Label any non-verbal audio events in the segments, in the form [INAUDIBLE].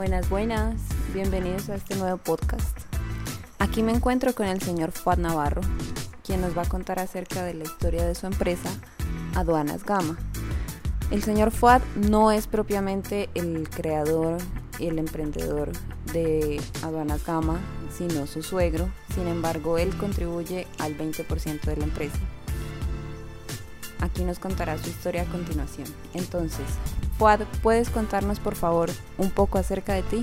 Buenas, buenas, bienvenidos a este nuevo podcast. Aquí me encuentro con el señor Fuad Navarro, quien nos va a contar acerca de la historia de su empresa, Aduanas Gama. El señor Fuad no es propiamente el creador y el emprendedor de Aduanas Gama, sino su suegro. Sin embargo, él contribuye al 20% de la empresa. Aquí nos contará su historia a continuación. Entonces, ¿puedes contarnos por favor un poco acerca de ti?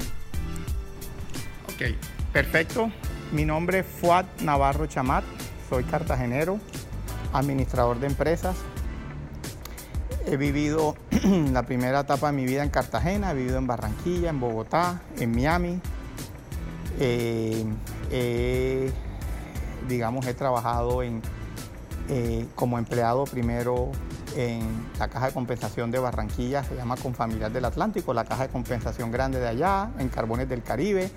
Ok, perfecto. Mi nombre es Fuad Navarro Chamat, soy cartagenero, administrador de empresas. He vivido [CLEARS THROAT] la primera etapa de mi vida en Cartagena, he vivido en Barranquilla, en Bogotá, en Miami. Eh, digamos, he trabajado en, eh, como empleado primero en la caja de compensación de Barranquilla, se llama Confamiliar del Atlántico, la caja de compensación grande de allá, en Carbones del Caribe.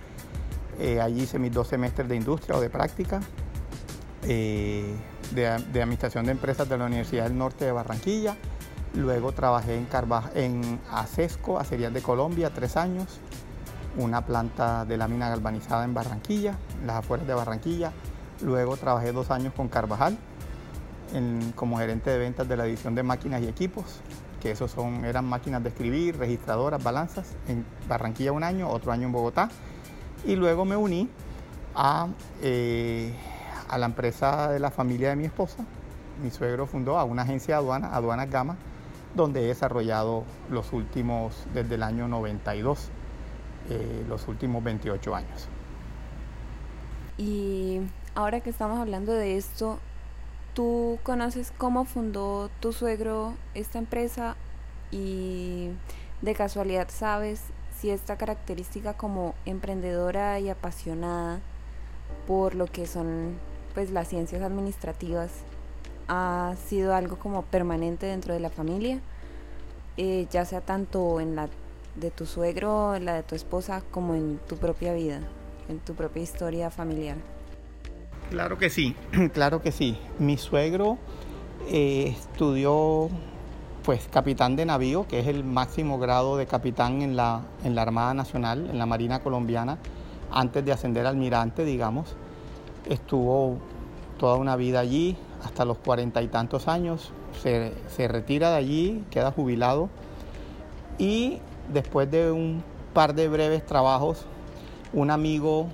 Eh, allí hice mis dos semestres de industria o de práctica, de, de, administración de empresas de la Universidad del Norte de Barranquilla. Luego trabajé en, en ACESCO, Acerías de Colombia, tres años, una planta de lámina galvanizada en Barranquilla, las afueras de Barranquilla. Luego trabajé dos años con Carvajal como gerente de ventas de la división de máquinas y equipos, que esos son, eran máquinas de escribir, registradoras, balanzas, en Barranquilla un año, otro año en Bogotá. Y luego me uní a, eh, a la empresa de la familia de mi esposa. Mi suegro fundó a una agencia de aduana, Aduanas Gama, donde he desarrollado los últimos, desde el año 92, eh, los últimos 28 años. Y ahora que estamos hablando de esto, ¿tú conoces cómo fundó tu suegro esta empresa y de casualidad sabes si esta característica como emprendedora y apasionada por lo que son pues las ciencias administrativas ha sido algo como permanente dentro de la familia, eh, ya sea tanto en la de tu suegro, en la de tu esposa, como en tu propia vida, en tu propia historia familiar. Claro que sí, [CLEARS THROAT] claro que sí. Mi suegro eh, estudió pues capitán de navío, que es el máximo grado de capitán en la, en la Armada Nacional, en la Marina Colombiana, antes de ascender al almirante, digamos. Estuvo toda una vida allí, hasta los cuarenta y tantos años, se, retira de allí, queda jubilado y después de un par de breves trabajos, un amigo,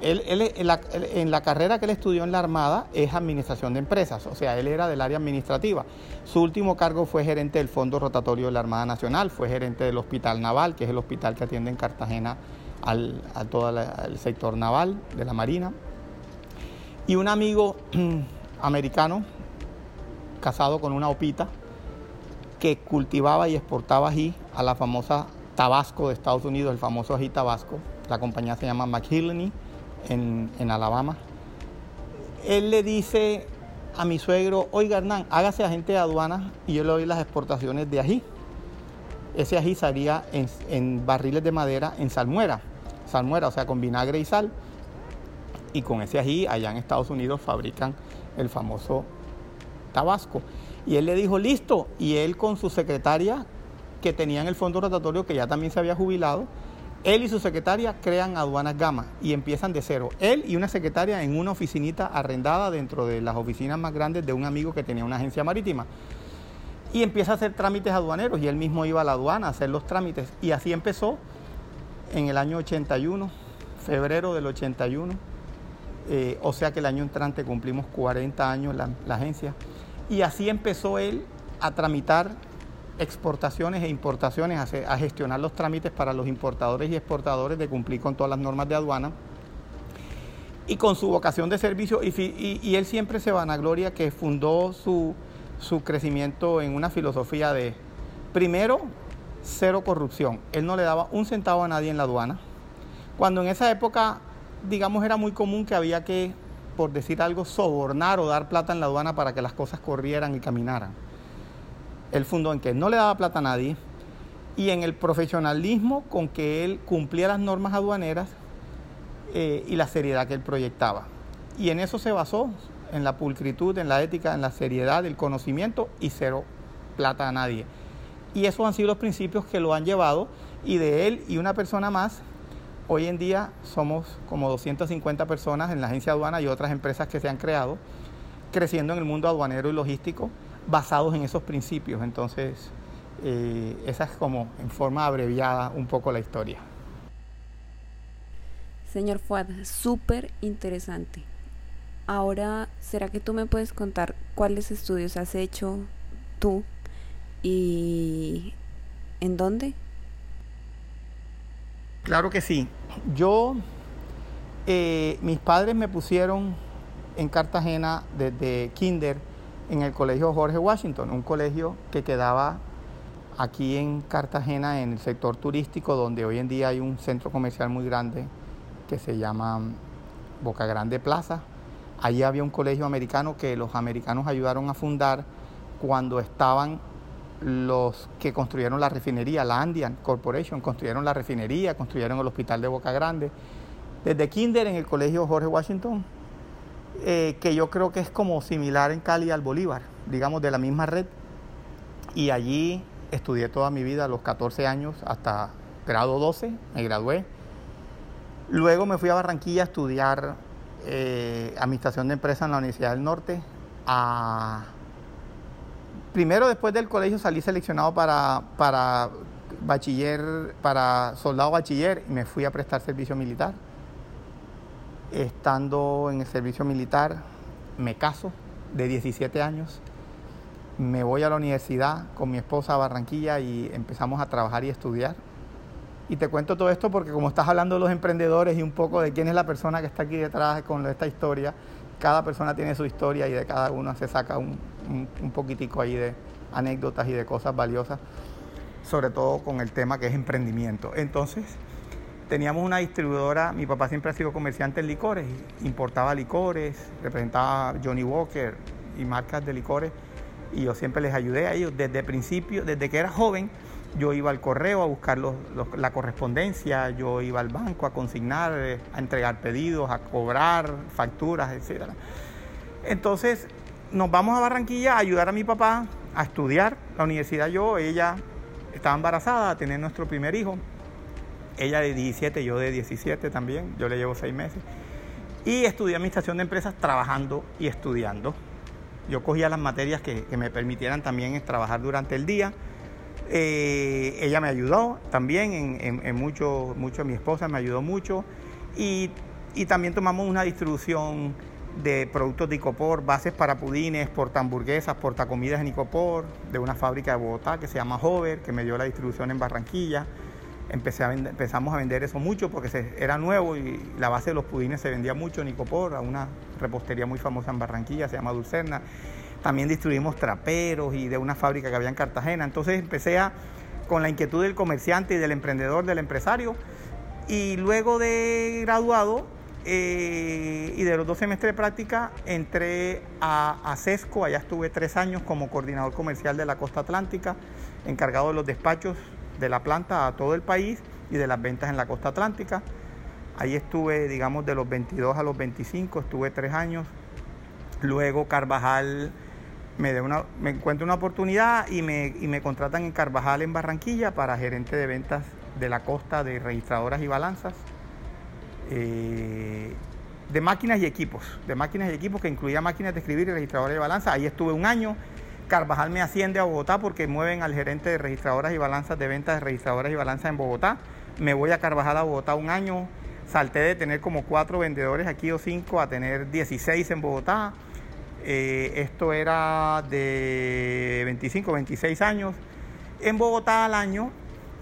él, en, la, carrera que él estudió en la Armada es administración de empresas, o sea, él era del área administrativa. Su último cargo fue gerente del Fondo Rotatorio de la Armada Nacional, fue gerente del Hospital Naval, que es el hospital que atiende en Cartagena al, a todo el sector naval de la Marina. Y un amigo [CLEARS THROAT] americano, casado con una opita, que cultivaba y exportaba ají a la famosa Tabasco de Estados Unidos, el famoso ají Tabasco. La compañía se llama McHillany en, Alabama. Él le dice a mi suegro, oiga Hernán, hágase agente de aduana y yo le doy las exportaciones de ají. Ese ají salía en, en barriles de madera en salmuera, salmuera, o sea, con vinagre y sal. Y con ese ají allá en Estados Unidos fabrican el famoso Tabasco. Y él le dijo, listo. Y él con su secretaria, que tenía en el fondo rotatorio, que ya también se había jubilado, él y su secretaria crean aduanas Gama y empiezan de cero. Él y una secretaria en una oficinita arrendada dentro de las oficinas más grandes de un amigo que tenía una agencia marítima. Y empieza a hacer trámites aduaneros y él mismo iba a la aduana a hacer los trámites. Y así empezó en el año 81, febrero del 81. Eh, o sea que el año entrante cumplimos 40 años la agencia. Y así empezó él a tramitar exportaciones e importaciones, a, gestionar los trámites para los importadores y exportadores de cumplir con todas las normas de aduana. Y con su vocación de servicio, y, él siempre se vanagloria que fundó su, su crecimiento en una filosofía de, primero, cero corrupción. Él no le daba un centavo a nadie en la aduana. Cuando en esa época, digamos, era muy común que había que por decir algo, sobornar o dar plata en la aduana para que las cosas corrieran y caminaran. Él fundó en que no le daba plata a nadie y en el profesionalismo con que él cumplía las normas aduaneras eh, y la seriedad que él proyectaba. Y en eso se basó, en la pulcritud, en la ética, en la seriedad, el conocimiento y cero plata a nadie. Y esos han sido los principios que lo han llevado Y de él y una persona más, hoy en día somos como 250 personas en la agencia aduana y otras empresas que se han creado, creciendo en el mundo aduanero y logístico, basados en esos principios. Entonces, eh, esa es como en forma abreviada un poco la historia. Señor Fuad, súper interesante. Ahora, ¿será que tú me puedes contar cuáles estudios has hecho tú y en dónde? Claro que sí. Yo, eh, mis padres me pusieron en Cartagena desde kinder en el colegio Jorge Washington, un colegio que quedaba aquí en Cartagena en el sector turístico donde hoy en día hay un centro comercial muy grande que se llama Boca Grande Plaza Allí había un colegio americano que los americanos ayudaron a fundar cuando estaban los que construyeron la refinería, la Andean Corporation, construyeron la refinería, construyeron el hospital de Boca Grande. Desde Kinder en el colegio Jorge Washington, eh, que yo creo que es como similar en Cali al Bolívar, digamos de la misma red. Y allí estudié toda mi vida, a los 14 años hasta grado 12, me gradué. Luego me fui a Barranquilla a estudiar eh, administración de empresas en la Universidad del Norte. primero, después del colegio, salí seleccionado para, para bachiller, para soldado bachiller y me fui a prestar servicio militar. Estando en el servicio militar, me caso de 17 años. Me voy a la universidad con mi esposa a Barranquilla y empezamos a trabajar y estudiar. Y te cuento todo esto porque como estás hablando de los emprendedores y un poco de quién es la persona que está aquí detrás con esta historia, cada persona tiene su historia y de cada uno se saca un, un, poquitico ahí de anécdotas y de cosas valiosas, sobre todo con el tema que es emprendimiento. Entonces, teníamos una distribuidora, mi papá siempre ha sido comerciante en licores, importaba licores, representaba Johnny Walker y marcas de licores, y yo siempre les ayudé a ellos desde el principio, desde que era joven yo iba al correo a buscar la correspondencia, yo iba al banco a consignar, eh, a entregar pedidos, a cobrar facturas, etc. Entonces nos vamos a Barranquilla a ayudar a mi papá a estudiar la universidad. Yo, ella estaba embarazada, a tener nuestro primer hijo. Ella de 17, yo de 17 también, yo le llevo seis meses. Y estudié administración de empresas trabajando y estudiando. Yo cogía las materias que, que me permitieran también trabajar durante el día eh, ella me ayudó también en, mucho, mucho, mi esposa me ayudó mucho y, también tomamos una distribución de productos de Icopor, bases para pudines, porta portacomidas en Icopor, de una fábrica de Bogotá que se llama Hover, que me dio la distribución en Barranquilla. Empecé a empezamos a vender eso mucho porque era nuevo y la base de los pudines se vendía mucho en Icopor, a una repostería muy famosa en Barranquilla, se llama Dulcerna. También distribuimos traperos y de una fábrica que había en Cartagena. Entonces empecé a, con la inquietud del comerciante y del emprendedor, del empresario. Y luego de graduado eh, y de los dos semestres de práctica, entré a, a CESCO. Allá estuve tres años como coordinador comercial de la costa atlántica, encargado de los despachos de la planta a todo el país y de las ventas en la costa atlántica. Ahí estuve, digamos, de los 22 a los 25, estuve tres años. Luego Carvajal me, una, me encuentro una oportunidad y me, y me contratan en Carvajal, en Barranquilla, para gerente de ventas de la costa de registradoras y balanzas, eh, de máquinas y equipos, de máquinas y equipos que incluía máquinas de escribir y registradoras y balanzas. Ahí estuve un año. Carvajal me asciende a Bogotá porque mueven al gerente de registradoras y balanzas de ventas de registradoras y balanzas en Bogotá. Me voy a Carvajal a Bogotá un año. Salté de tener como cuatro vendedores aquí o cinco a tener 16 en Bogotá. Eh, esto era de 25, 26 años. En Bogotá al año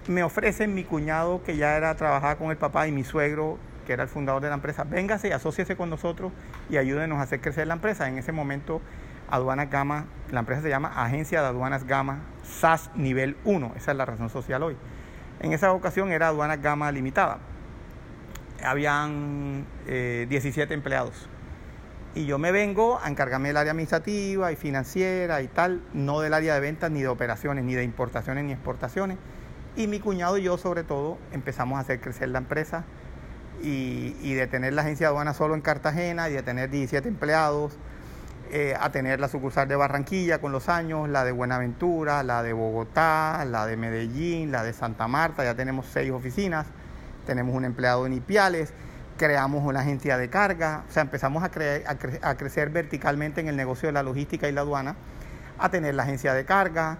me ofrecen mi cuñado, que ya era trabajar con el papá, y mi suegro, que era el fundador de la empresa, véngase y asóciese con nosotros y ayúdenos a hacer crecer la empresa. En ese momento, Aduanas Gama, la empresa se llama Agencia de Aduanas Gama SAS Nivel 1, esa es la razón social hoy. En esa ocasión era Aduanas Gama Limitada. Habían 17 eh, empleados y yo me vengo a encargarme del área administrativa y financiera y tal, no del área de ventas ni de operaciones, ni de importaciones ni exportaciones. Y mi cuñado y yo sobre todo empezamos a hacer crecer la empresa y, de tener la agencia de aduana solo en Cartagena y de tener 17 empleados, eh, a tener la sucursal de Barranquilla con los años, la de Buenaventura, la de Bogotá, la de Medellín, la de Santa Marta, ya tenemos seis oficinas, tenemos un empleado en Ipiales, creamos una agencia de carga, o sea, empezamos a, a, crecer verticalmente en el negocio de la logística y la aduana, a tener la agencia de carga,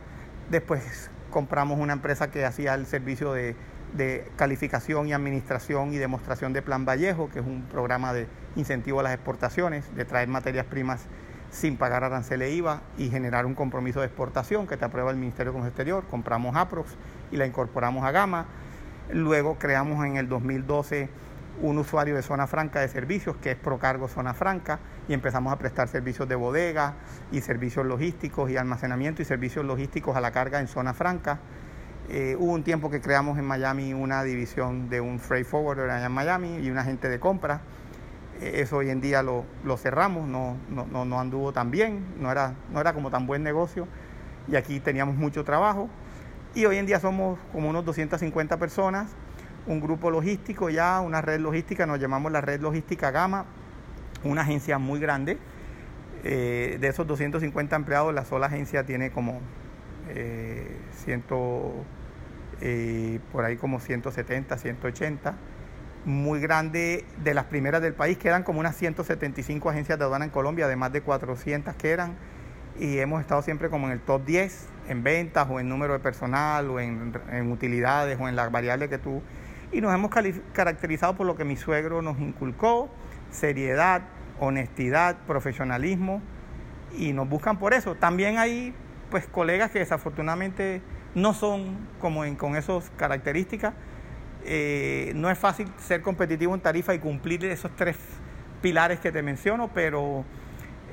después compramos una empresa que hacía el servicio de, de calificación y administración y demostración de Plan Vallejo, que es un programa de incentivo a las exportaciones, de traer materias primas sin pagar arancel e IVA y generar un compromiso de exportación que te aprueba el Ministerio de Comercio Exterior. Compramos Aprox y la incorporamos a Gama. Luego creamos en el 2012 un usuario de zona franca de servicios que es Procargo Zona Franca y empezamos a prestar servicios de bodega y servicios logísticos y almacenamiento y servicios logísticos a la carga en zona franca. Eh, hubo un tiempo que creamos en Miami una división de un freight forwarder allá en Miami y un agente de compra eso hoy en día lo, cerramos, no, no, anduvo tan bien, no era, no era como tan buen negocio y aquí teníamos mucho trabajo. Y hoy en día somos como unos 250 personas, un grupo logístico ya, una red logística, nos llamamos la red logística Gama, una agencia muy grande. Eh, de esos 250 empleados, la sola agencia tiene como eh, eh por ahí como 170, 180 muy grande, de las primeras del país, quedan como unas 175 agencias de aduana en Colombia, de más de 400 que eran, y hemos estado siempre como en el top 10 en ventas o en número de personal o en, utilidades o en las variables que tú... Y nos hemos caracterizado por lo que mi suegro nos inculcó, seriedad, honestidad, profesionalismo, y nos buscan por eso. También hay pues colegas que desafortunadamente no son como en, con esas características, eh, no es fácil ser competitivo en tarifa y cumplir esos tres pilares que te menciono, pero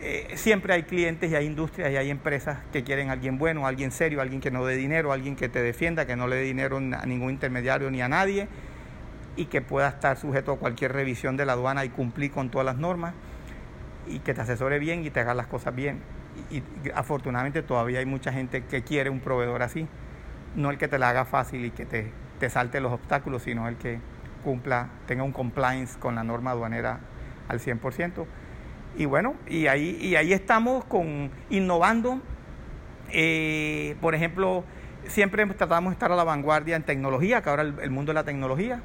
eh, siempre hay clientes y hay industrias y hay empresas que quieren a alguien bueno, alguien serio, alguien que no dé dinero, alguien que te defienda, que no le dé dinero a ningún intermediario ni a nadie y que pueda estar sujeto a cualquier revisión de la aduana y cumplir con todas las normas y que te asesore bien y te haga las cosas bien. y afortunadamente todavía hay mucha gente que quiere un proveedor así, no el que te la haga fácil y que te te salte los obstáculos, sino el que cumpla, tenga un compliance con la norma aduanera al 100%. Y bueno, y ahí, y ahí estamos con, innovando. Eh, por ejemplo, siempre tratamos de estar a la vanguardia en tecnología, que ahora el, mundo de la tecnología.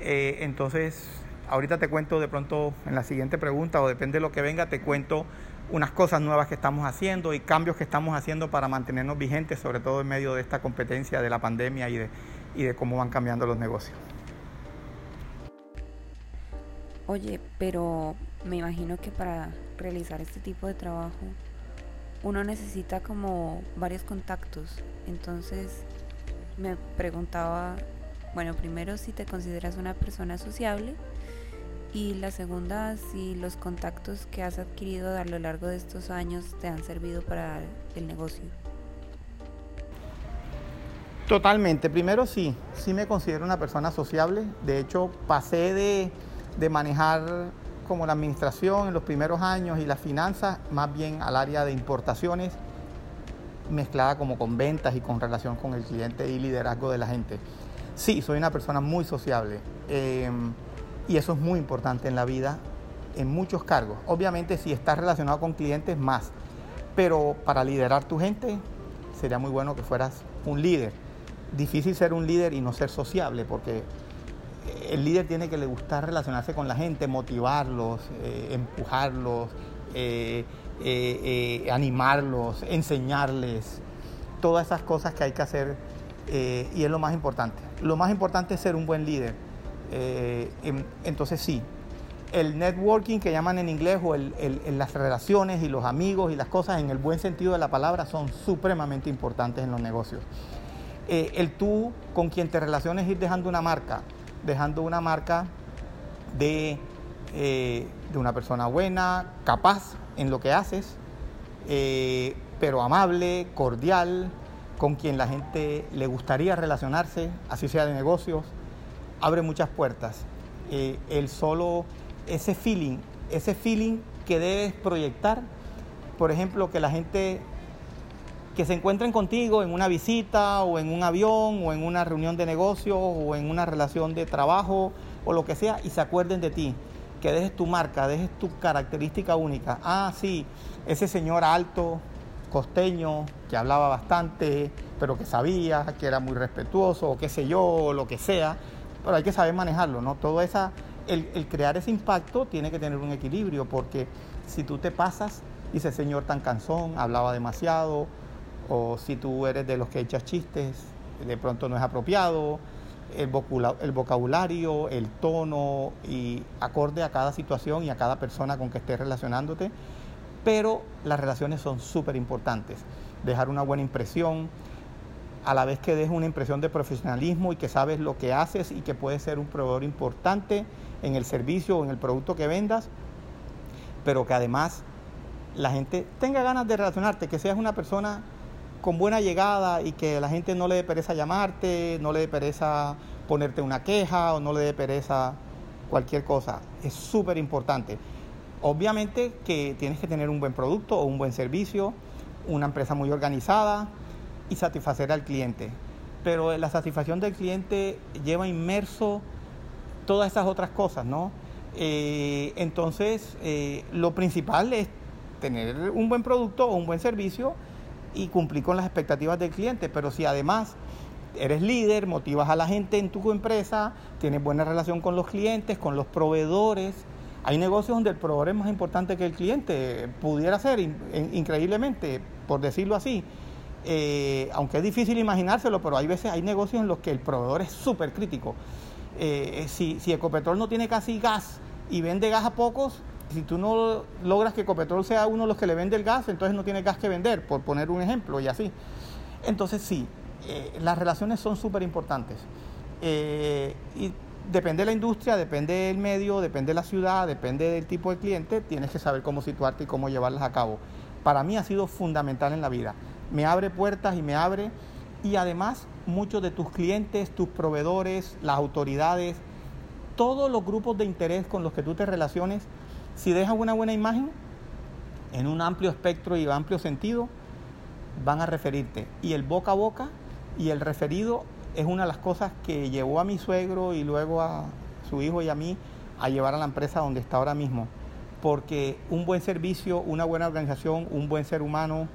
Eh, entonces, ahorita te cuento de pronto en la siguiente pregunta, o depende de lo que venga, te cuento unas cosas nuevas que estamos haciendo y cambios que estamos haciendo para mantenernos vigentes, sobre todo en medio de esta competencia de la pandemia y de, y de cómo van cambiando los negocios. Oye, pero me imagino que para realizar este tipo de trabajo uno necesita como varios contactos. Entonces me preguntaba, bueno, primero si te consideras una persona sociable y la segunda si los contactos que has adquirido a lo largo de estos años te han servido para el negocio. Totalmente. Primero sí, sí me considero una persona sociable. De hecho, pasé de, manejar como la administración en los primeros años y las finanzas, más bien al área de importaciones, mezclada como con ventas y con relación con el cliente y liderazgo de la gente. Sí, soy una persona muy sociable em, y eso es muy importante en la vida, en muchos cargos. Obviamente si estás relacionado con clientes, más. Pero para liderar tu gente, sería muy bueno que fueras un líder difícil ser un líder y no ser sociable, porque el líder tiene que le gustar relacionarse con la gente, motivarlos, eh, empujarlos, eh, eh, animarlos, enseñarles, todas esas cosas que hay que hacer y es lo más importante. Lo más importante es ser un buen líder. entonces sí, el networking que llaman en inglés o las relaciones y los amigos y las cosas en el buen sentido de la palabra son supremamente importantes en los negocios. Eh, el tú con quien te relaciones ir dejando una marca, dejando una marca de, eh, de una persona buena, capaz en lo que haces, eh, pero amable, cordial, con quien la gente le gustaría relacionarse, así sea de negocios, abre muchas puertas. el solo, ese feeling, ese feeling que debes proyectar, por ejemplo, que la gente que se encuentren contigo en una visita o en un avión o en una reunión de negocios o en una relación de trabajo o lo que sea y se acuerden de ti. que dejes tu marca, dejes tu característica única. Ah, sí, ese señor alto, costeño, que hablaba bastante, pero que sabía, que era muy respetuoso, o qué sé yo, lo que sea, pero hay que saber manejarlo, ¿no? Todo esa, el, el crear ese impacto tiene que tener un equilibrio, porque si tú te pasas, ese señor tan cansón, hablaba demasiado, o si tú eres de los que echas chistes, de pronto no es apropiado, el vocabulario, el tono y acorde a cada situación y a cada persona con que estés relacionándote. Pero las relaciones son súper importantes. Dejar una buena impresión, a la vez que dejes una impresión de profesionalismo y que sabes lo que haces y que puedes ser un proveedor importante en el servicio o en el producto que vendas, pero que además la gente tenga ganas de relacionarte, que seas una persona con buena llegada y que la gente no le dé pereza llamarte, no le dé pereza ponerte una queja o no le dé pereza cualquier cosa. Es súper importante. Obviamente que tienes que tener un buen producto o un buen servicio, una empresa muy organizada y satisfacer al cliente. Pero la satisfacción del cliente lleva inmerso todas esas otras cosas, ¿no? Eh, entonces, eh, lo principal es tener un buen producto o un buen servicio y cumplir con las expectativas del cliente. Pero si además eres líder, motivas a la gente en tu empresa, tienes buena relación con los clientes, con los proveedores. Hay negocios donde el proveedor es más importante que el cliente, pudiera ser increíblemente, por decirlo así. Eh, aunque es difícil imaginárselo, pero hay veces, hay negocios en los que el proveedor es súper crítico. Eh, si, si Ecopetrol no tiene casi gas y vende gas a pocos, si tú no logras que Ecopetrol sea uno de los que le vende el gas, entonces no tiene gas que vender, por poner un ejemplo y así. Entonces sí, eh, las relaciones son súper importantes. Eh, y depende de la industria, depende del medio, depende de la ciudad, depende del tipo de cliente, tienes que saber cómo situarte y cómo llevarlas a cabo. Para mí ha sido fundamental en la vida. Me abre puertas y me abre. Y además, muchos de tus clientes, tus proveedores, las autoridades, todos los grupos de interés con los que tú te relaciones, si dejas una buena imagen, en un amplio espectro y amplio sentido, van a referirte. Y el boca a boca y el referido es una de las cosas que llevó a mi suegro y luego a su hijo y a mí a llevar a la empresa donde está ahora mismo. Porque un buen servicio, una buena organización, un buen ser humano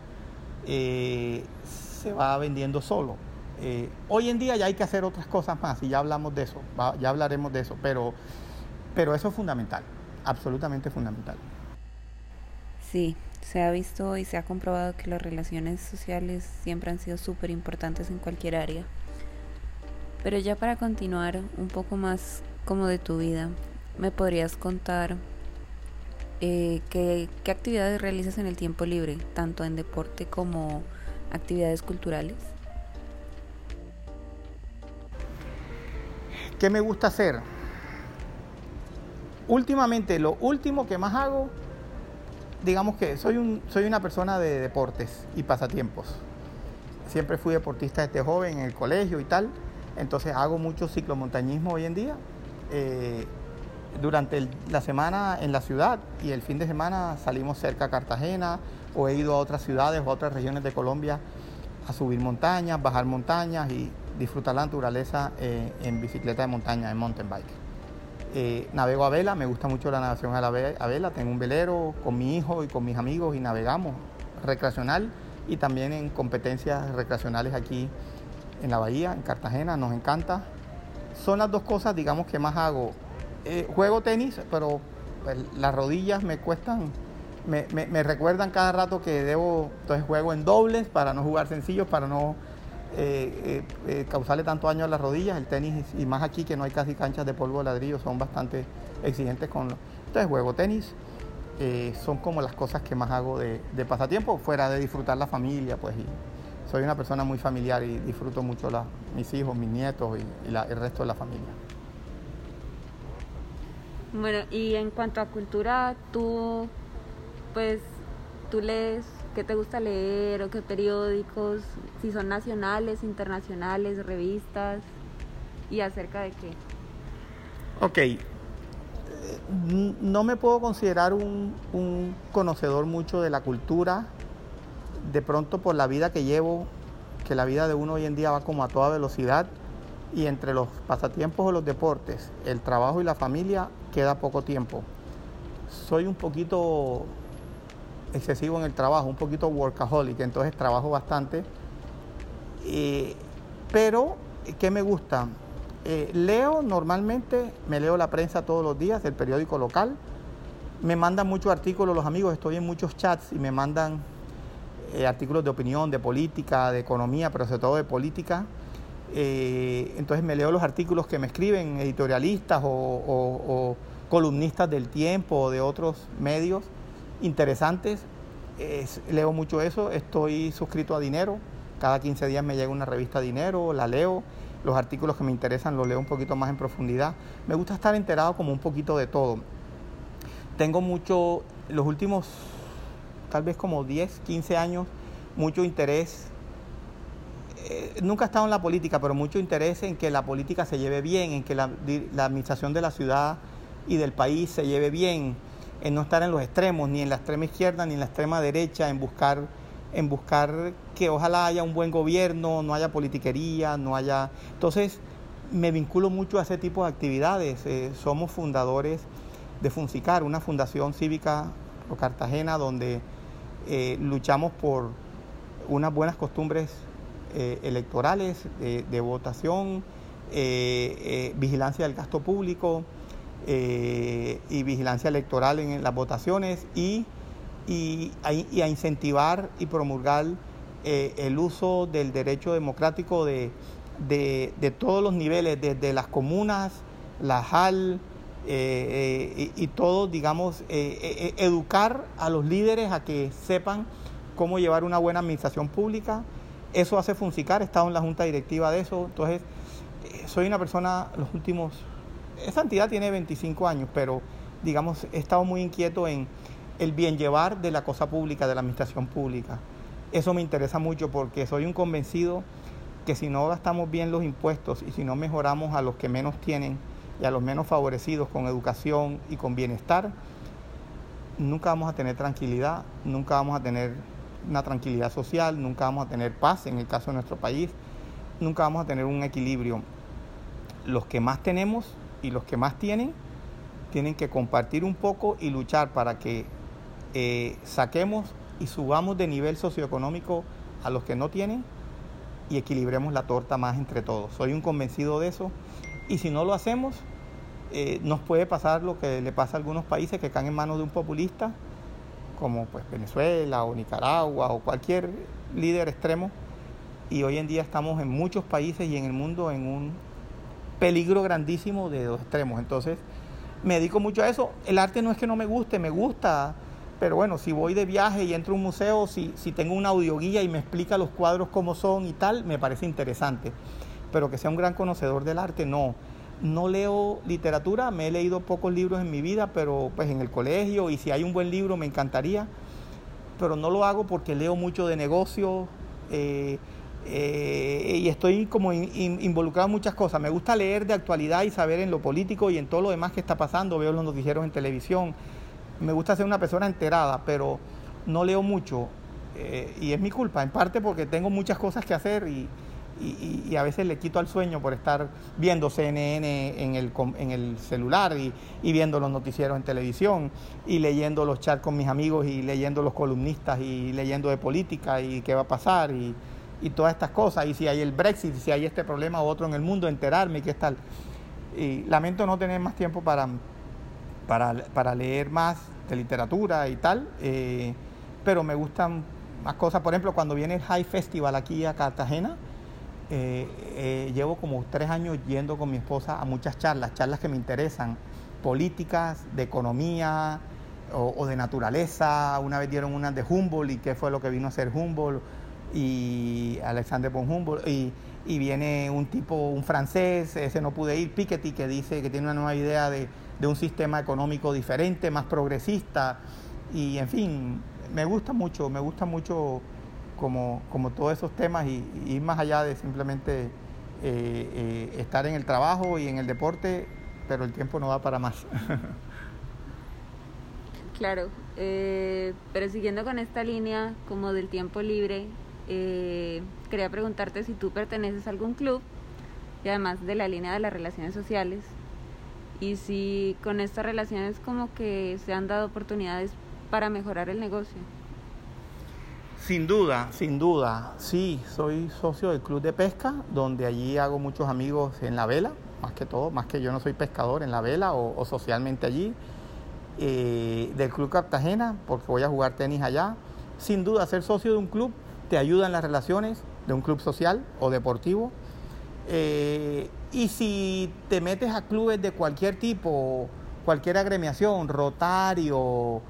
eh, se va vendiendo solo. Eh, hoy en día ya hay que hacer otras cosas más y ya hablamos de eso, ya hablaremos de eso, pero, pero eso es fundamental, absolutamente fundamental. Sí, se ha visto y se ha comprobado que las relaciones sociales siempre han sido súper importantes en cualquier área. Pero ya para continuar un poco más como de tu vida, ¿me podrías contar eh, qué, qué actividades realizas en el tiempo libre, tanto en deporte como actividades culturales? ¿Qué me gusta hacer? Últimamente, lo último que más hago digamos que soy, un, soy una persona de deportes y pasatiempos. Siempre fui deportista desde joven en el colegio y tal, entonces hago mucho ciclomontañismo hoy en día. Eh, durante la semana en la ciudad y el fin de semana salimos cerca a Cartagena o he ido a otras ciudades o a otras regiones de Colombia a subir montañas, bajar montañas y disfrutar la naturaleza eh, en bicicleta de montaña, en mountain bike. Eh, navego a vela, me gusta mucho la navegación a, la vela, tengo un velero con mi hijo y con mis amigos y navegamos recreacional y también en competencias recreacionales aquí en la bahía, en Cartagena, nos encanta. Son las dos cosas, digamos, que más hago. Eh, juego tenis, pero pues, las rodillas me cuestan, me, me, recuerdan cada rato que debo, entonces juego en dobles para no jugar sencillos, para no eh, eh, eh, causarle tanto daño a las rodillas. El tenis, y más aquí que no hay casi canchas de polvo de ladrillo, son bastante exigentes con... Entonces juego tenis, son como las cosas que más hago de, pasatiempo, fuera de disfrutar la familia, pues soy una persona muy familiar y disfruto mucho la, mis hijos, mis nietos y, el resto de la familia. Bueno, y en cuanto a cultura, tú, pues, tú lees qué te gusta leer qué periódicos, si son nacionales, internacionales, revistas y acerca de qué. Ok, eh, no me puedo considerar un, conocedor mucho de la cultura, de pronto por la vida que llevo, que la vida de uno hoy en día va como a toda velocidad y entre los pasatiempos o los deportes, el trabajo y la familia queda poco tiempo. soy un poquito excesivo en el trabajo, un poquito workaholic, entonces trabajo bastante. Eh, pero, ¿qué me gusta? Eh, leo normalmente, me leo la prensa todos los días, el periódico local. Me mandan muchos artículos los amigos, estoy en muchos chats y me mandan eh, artículos de opinión, de política, de economía, pero sobre todo de política. entonces me leo los artículos que me escriben editorialistas o columnistas del tiempo o de otros medios interesantes. leo mucho eso, estoy suscrito a Dinero, cada 15 días me llega una revista Dinero, la leo, los artículos que me interesan los leo un poquito más en profundidad. Me gusta estar enterado como un poquito de todo. Tengo mucho, los últimos tal vez como 10, 15 años, mucho interés eh, nunca he estado en la política, pero mucho interés en que la política se lleve bien, en que la, la, administración de la ciudad y del país se lleve bien, en no estar en los extremos, ni en la extrema izquierda ni en la extrema derecha, en buscar, en buscar que ojalá haya un buen gobierno, no haya politiquería, no haya... Entonces, me vinculo mucho a ese tipo de actividades. Eh, somos fundadores de Funsicar, una fundación cívica o Cartagena donde eh, luchamos por unas buenas costumbres eh, electorales, de votación, vigilancia del gasto público, eh, y vigilancia electoral en, las votaciones y, y, a, incentivar y promulgar eh, el uso del derecho democrático de, de, todos los niveles, desde las comunas, la JAL eh, y, y, todo, digamos, educar a los líderes a que sepan cómo llevar una buena administración pública. Eso hace Funsicar, he estado en la junta directiva de eso, entonces soy una persona los últimos esa entidad tiene 25 años, pero digamos, he estado muy inquieto en el bien llevar de la cosa pública, de la administración pública. Eso me interesa mucho porque soy un convencido que si no gastamos bien los impuestos y si no mejoramos a los que menos tienen y a los menos favorecidos con educación y con bienestar, nunca vamos a tener tranquilidad, nunca vamos a tener una tranquilidad social, nunca vamos a tener paz en el caso de nuestro país, nunca vamos a tener un equilibrio. Los que más tenemos y los que más tienen tienen que compartir un poco y luchar para que eh, saquemos y subamos de nivel socioeconómico a los que no tienen y equilibremos la torta más entre todos. Soy un convencido de eso y si no lo hacemos, eh, nos puede pasar lo que le pasa a algunos países que caen en manos de un populista, como pues Venezuela o Nicaragua o cualquier líder extremo. Y hoy en día estamos en muchos países y en el mundo en un peligro grandísimo de dos extremos. Entonces, me dedico mucho a eso. El arte no es que no me guste, me gusta, pero bueno, si voy de viaje y entro a un museo, si, si tengo una audioguía y me explica los cuadros cómo son y tal, me parece interesante. Pero que sea un gran conocedor del arte, no. No leo literatura, me he leído pocos libros en mi vida, pero pues en el colegio y si hay un buen libro me encantaría, pero no lo hago porque leo mucho de negocio. Eh, eh, y estoy como involucrado en muchas cosas. Me gusta leer de actualidad y saber en lo político y en todo lo demás que está pasando. Veo los noticieros en televisión. Me gusta ser una persona enterada, pero no leo mucho. Eh, y es mi culpa, en parte porque tengo muchas cosas que hacer y, a veces le quito al sueño por estar viendo CNN en el, en el celular y, viendo los noticieros en televisión y leyendo los chats con mis amigos y leyendo los columnistas y leyendo de política y qué va a pasar. Y todas estas cosas, y si hay el Brexit, si hay este problema u otro en el mundo, enterarme qué tal. Y lamento no tener más tiempo para, para, leer más de literatura y tal, eh, pero me gustan más cosas. Por ejemplo, cuando viene el High Festival aquí a Cartagena, eh, eh, llevo como tres años yendo con mi esposa a muchas charlas, charlas que me interesan, políticas, de economía o, o de naturaleza. Una vez dieron una de Humboldt y qué fue lo que vino a ser Humboldt y Alexander von Humboldt y, viene un tipo, un francés, ese no pude ir, Piketty, que dice que tiene una nueva idea de, un sistema económico diferente, más progresista y en fin, me gusta mucho, me gusta mucho como, como todos esos temas y, ir más allá de simplemente eh, eh, estar en el trabajo y en el deporte, pero el tiempo no va para más. [LAUGHS] Claro, eh, pero siguiendo con esta línea como del tiempo libre, eh, quería preguntarte si tú perteneces a algún club y además de la línea de las relaciones sociales y si con estas relaciones como que se han dado oportunidades para mejorar el negocio. Sin duda, sin duda. Sí, soy socio del Club de Pesca, donde allí hago muchos amigos en la vela, más que todo, más que yo no soy pescador en la vela o, socialmente allí. Eh, del Club Cartagena, porque voy a jugar tenis allá. Sin duda, ser socio de un club te ayuda en las relaciones de un club social o deportivo. Eh, y si te metes a clubes de cualquier tipo, cualquier agremiación, Rotario,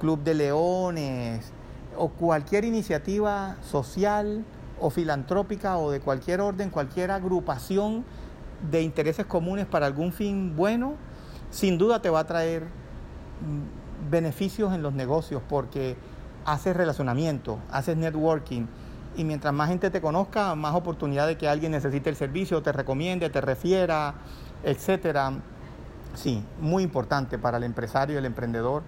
Club de Leones, o cualquier iniciativa social o filantrópica o de cualquier orden, cualquier agrupación de intereses comunes para algún fin bueno, sin duda te va a traer mm, beneficios en los negocios porque haces relacionamiento, haces networking y mientras más gente te conozca, más oportunidad de que alguien necesite el servicio, te recomiende, te refiera, etcétera. Sí, muy importante para el empresario el emprendedor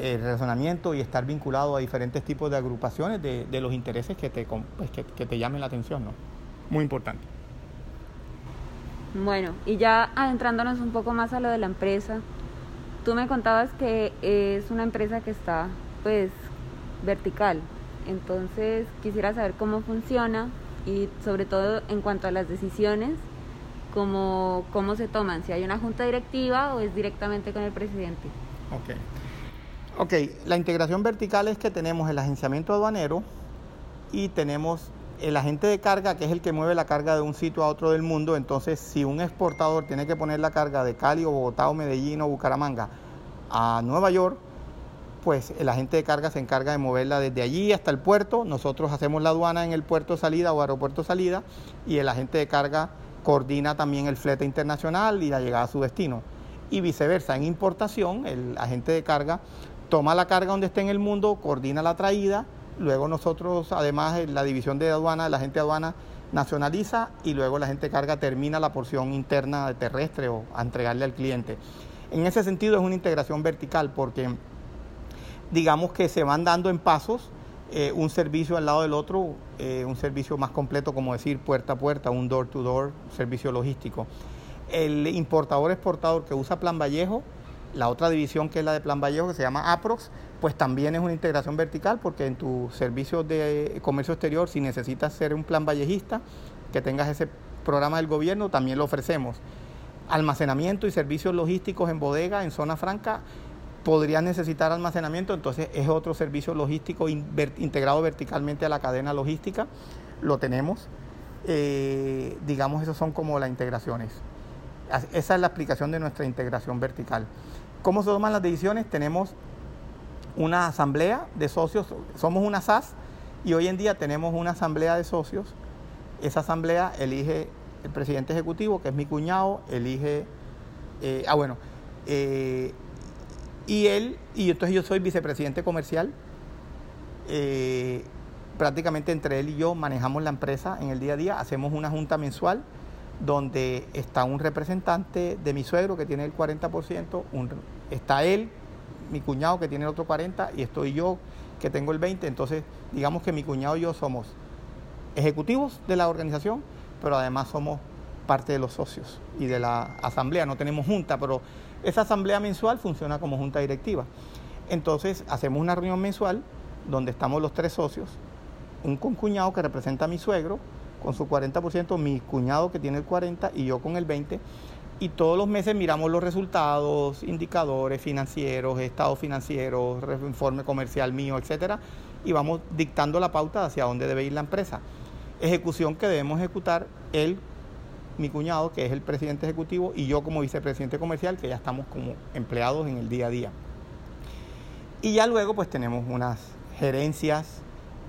el razonamiento y estar vinculado a diferentes tipos de agrupaciones de, los intereses que te, pues, que, te llamen la atención, ¿no? Muy importante. Bueno, y ya adentrándonos un poco más a lo de la empresa, tú me contabas que es una empresa que está, pues, vertical. Entonces, quisiera saber cómo funciona y sobre todo en cuanto a las decisiones, cómo, cómo se toman, si hay una junta directiva o es directamente con el presidente. Ok. Ok, la integración vertical es que tenemos el agenciamiento aduanero y tenemos el agente de carga, que es el que mueve la carga de un sitio a otro del mundo. Entonces, si un exportador tiene que poner la carga de Cali o Bogotá o Medellín o Bucaramanga a Nueva York, pues el agente de carga se encarga de moverla desde allí hasta el puerto. Nosotros hacemos la aduana en el puerto salida o aeropuerto salida y el agente de carga coordina también el flete internacional y la llegada a su destino. Y viceversa, en importación, el agente de carga toma la carga donde esté en el mundo, coordina la traída, luego nosotros, además, la división de aduana, la gente de aduana nacionaliza y luego la gente de carga termina la porción interna de terrestre o a entregarle al cliente. En ese sentido es una integración vertical porque digamos que se van dando en pasos eh, un servicio al lado del otro, eh, un servicio más completo como decir puerta a puerta, un door to door, servicio logístico. El importador exportador que usa Plan Vallejo la otra división que es la de Plan Vallejo, que se llama APROX, pues también es una integración vertical porque en tu servicio de comercio exterior, si necesitas ser un plan vallejista, que tengas ese programa del gobierno, también lo ofrecemos. Almacenamiento y servicios logísticos en bodega, en zona franca, podrías necesitar almacenamiento, entonces es otro servicio logístico integrado verticalmente a la cadena logística, lo tenemos. Eh, digamos, esas son como las integraciones. Esa es la aplicación de nuestra integración vertical. ¿Cómo se toman las decisiones? Tenemos una asamblea de socios, somos una SAS y hoy en día tenemos una asamblea de socios. Esa asamblea elige el presidente ejecutivo, que es mi cuñado, elige, eh, ah bueno, eh, y él, y entonces yo soy vicepresidente comercial. Eh, prácticamente entre él y yo manejamos la empresa en el día a día, hacemos una junta mensual donde está un representante de mi suegro que tiene el 40%, está él, mi cuñado que tiene el otro 40% y estoy yo que tengo el 20%. Entonces, digamos que mi cuñado y yo somos ejecutivos de la organización, pero además somos parte de los socios y de la asamblea. No tenemos junta, pero esa asamblea mensual funciona como junta directiva. Entonces, hacemos una reunión mensual donde estamos los tres socios, un concuñado que representa a mi suegro, con su 40%, mi cuñado que tiene el 40% y yo con el 20%. Y todos los meses miramos los resultados, indicadores financieros, estados financieros, informe comercial mío, etcétera, y vamos dictando la pauta hacia dónde debe ir la empresa. Ejecución que debemos ejecutar él, mi cuñado, que es el presidente ejecutivo, y yo como vicepresidente comercial, que ya estamos como empleados en el día a día. Y ya luego pues tenemos unas gerencias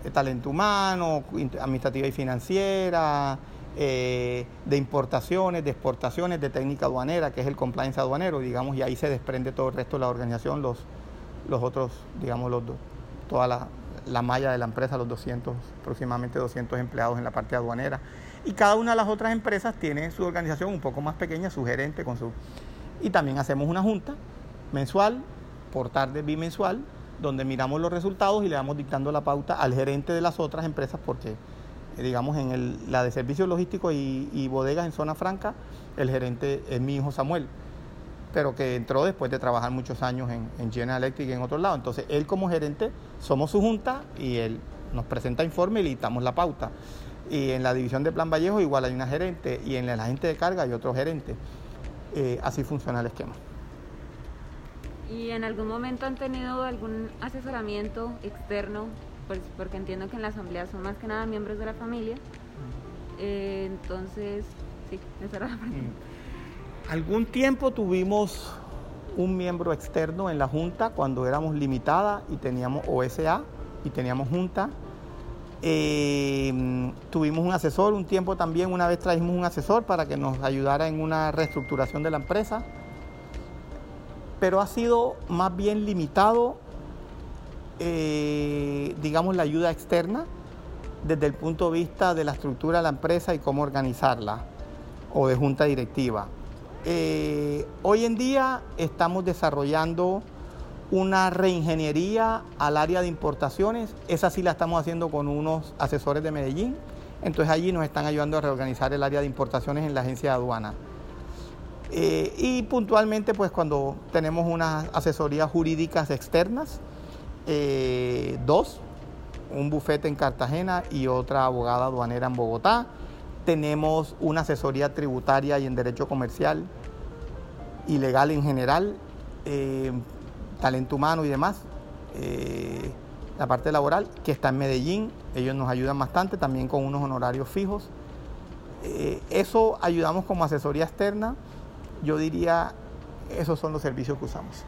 de talento humano, administrativa y financiera, eh, de importaciones, de exportaciones, de técnica aduanera, que es el compliance aduanero, digamos, y ahí se desprende todo el resto de la organización, los, los otros, digamos, los toda la, la malla de la empresa, los 200, aproximadamente 200 empleados en la parte aduanera. Y cada una de las otras empresas tiene su organización un poco más pequeña, su gerente con su... Y también hacemos una junta mensual, por tarde bimensual, donde miramos los resultados y le vamos dictando la pauta al gerente de las otras empresas porque, eh, digamos, en el, la de servicios logísticos y, bodegas en zona franca, el gerente es mi hijo Samuel. pero que entró después de trabajar muchos años en, en General Electric y en otro lado. Entonces, él como gerente, somos su junta y él nos presenta informe y le dictamos la pauta. Y en la división de Plan Vallejo igual hay una gerente y en el agente de carga hay otro gerente. Eh, así funciona el esquema. ¿Y en algún momento han tenido algún asesoramiento externo? Pues porque entiendo que en la asamblea son más que nada miembros de la familia. Eh, entonces, sí, esa era la pregunta. Algún tiempo tuvimos un miembro externo en la junta cuando éramos limitada y teníamos OSA y teníamos junta. Eh, tuvimos un asesor un tiempo también, una vez trajimos un asesor para que nos ayudara en una reestructuración de la empresa, pero ha sido más bien limitado, eh, digamos, la ayuda externa desde el punto de vista de la estructura de la empresa y cómo organizarla, o de junta directiva. Eh, hoy en día estamos desarrollando una reingeniería al área de importaciones. Esa sí la estamos haciendo con unos asesores de Medellín. Entonces allí nos están ayudando a reorganizar el área de importaciones en la agencia de aduana. Eh, y puntualmente, pues cuando tenemos unas asesorías jurídicas externas, eh, dos, un bufete en Cartagena y otra abogada aduanera en Bogotá. Tenemos una asesoría tributaria y en derecho comercial y legal en general. Eh, talento humano y demás, eh, la parte laboral, que está en Medellín, ellos nos ayudan bastante, también con unos honorarios fijos. Eh, eso ayudamos como asesoría externa, yo diría, esos son los servicios que usamos.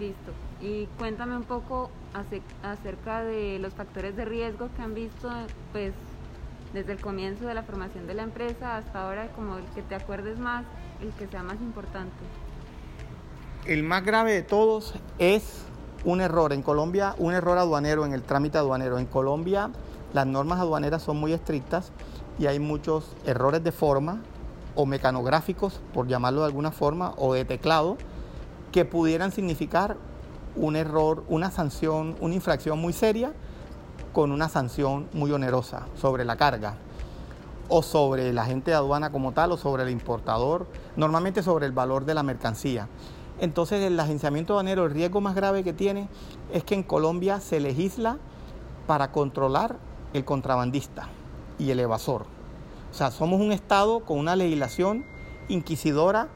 Listo. Y cuéntame un poco acerca de los factores de riesgo que han visto, pues, desde el comienzo de la formación de la empresa hasta ahora, como el que te acuerdes más, el que sea más importante el más grave de todos es un error. En Colombia, un error aduanero en el trámite aduanero. En Colombia, las normas aduaneras son muy estrictas y hay muchos errores de forma o mecanográficos, por llamarlo de alguna forma, o de teclado, que pudieran significar un error, una sanción, una infracción muy seria con una sanción muy onerosa sobre la carga o sobre el agente de aduana como tal o sobre el importador, normalmente sobre el valor de la mercancía. Entonces el agenciamiento aduanero, el riesgo más grave que tiene es que en Colombia se legisla para controlar el contrabandista y el evasor. O sea, somos un Estado con una legislación inquisidora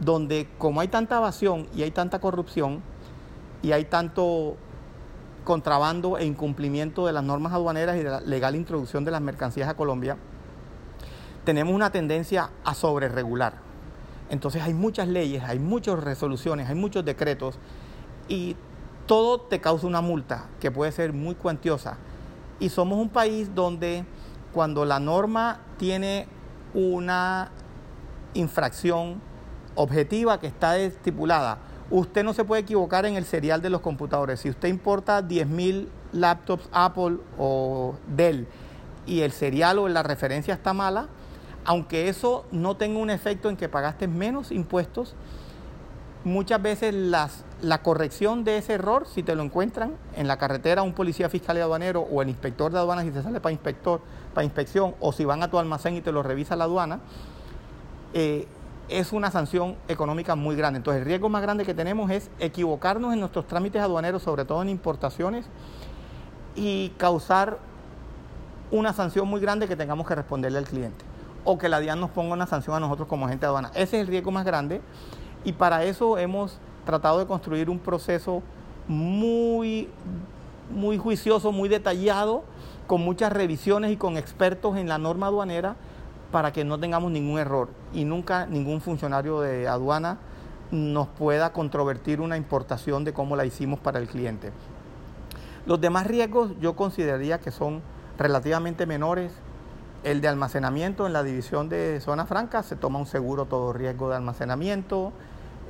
donde como hay tanta evasión y hay tanta corrupción y hay tanto contrabando e incumplimiento de las normas aduaneras y de la legal introducción de las mercancías a Colombia, tenemos una tendencia a sobreregular. Entonces hay muchas leyes, hay muchas resoluciones, hay muchos decretos y todo te causa una multa que puede ser muy cuantiosa. Y somos un país donde cuando la norma tiene una infracción objetiva que está estipulada, usted no se puede equivocar en el serial de los computadores. Si usted importa 10.000 laptops Apple o Dell y el serial o la referencia está mala, aunque eso no tenga un efecto en que pagaste menos impuestos, muchas veces la corrección de ese error, si te lo encuentran en la carretera un policía fiscal y aduanero o el inspector de aduanas y te sale para inspector, para inspección, o si van a tu almacén y te lo revisa la aduana, eh, es una sanción económica muy grande. Entonces el riesgo más grande que tenemos es equivocarnos en nuestros trámites aduaneros, sobre todo en importaciones, y causar una sanción muy grande que tengamos que responderle al cliente o que la DIAN nos ponga una sanción a nosotros como agente aduana. Ese es el riesgo más grande y para eso hemos tratado de construir un proceso muy, muy juicioso, muy detallado, con muchas revisiones y con expertos en la norma aduanera para que no tengamos ningún error y nunca ningún funcionario de aduana nos pueda controvertir una importación de cómo la hicimos para el cliente. Los demás riesgos yo consideraría que son relativamente menores, el de almacenamiento en la división de zona franca se toma un seguro todo riesgo de almacenamiento.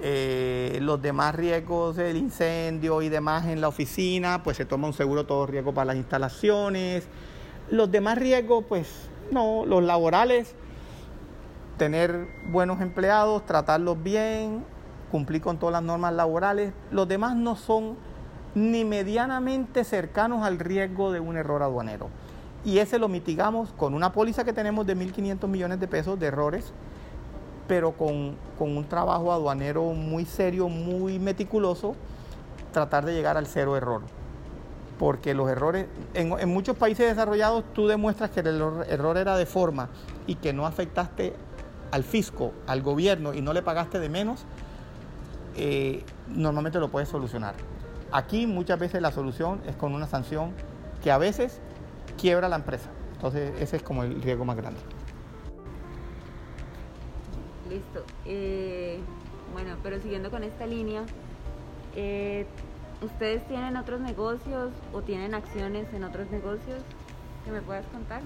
Eh, los demás riesgos del incendio y demás en la oficina, pues se toma un seguro todo riesgo para las instalaciones. Los demás riesgos, pues no, los laborales, tener buenos empleados, tratarlos bien, cumplir con todas las normas laborales. Los demás no son ni medianamente cercanos al riesgo de un error aduanero y ese lo mitigamos con una póliza que tenemos de 1.500 millones de pesos de errores pero con, un trabajo aduanero muy serio, muy meticuloso, tratar de llegar al cero error. Porque los errores, en, muchos países desarrollados tú demuestras que el error, era de forma y que no afectaste al fisco, al gobierno y no le pagaste de menos, eh, normalmente lo puedes solucionar. Aquí muchas veces la solución es con una sanción que a veces quiebra la empresa. Entonces ese es como el riesgo más grande. Listo. Eh, bueno, pero siguiendo con esta línea, eh, ¿ustedes tienen otros negocios o tienen acciones en otros negocios que me puedas contar?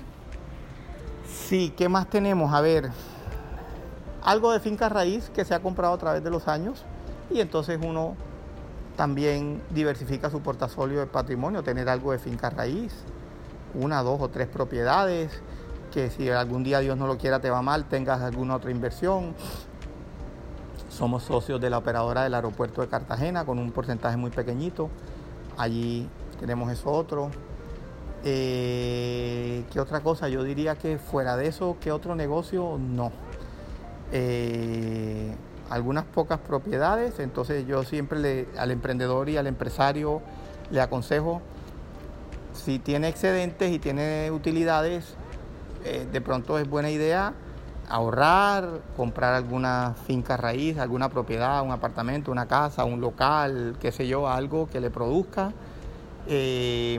Sí, ¿qué más tenemos? A ver, algo de finca raíz que se ha comprado a través de los años y entonces uno también diversifica su portafolio de patrimonio, tener algo de finca raíz, una, dos o tres propiedades, que si algún día Dios no lo quiera te va mal, tengas alguna otra inversión. Somos socios de la operadora del aeropuerto de Cartagena con un porcentaje muy pequeñito. Allí tenemos eso otro. Eh, ¿Qué otra cosa? Yo diría que fuera de eso, ¿qué otro negocio? No. Eh, algunas pocas propiedades, entonces yo siempre le, al emprendedor y al empresario le aconsejo, si tiene excedentes y tiene utilidades, eh, de pronto es buena idea ahorrar, comprar alguna finca raíz, alguna propiedad, un apartamento, una casa, un local, qué sé yo, algo que le produzca. Eh,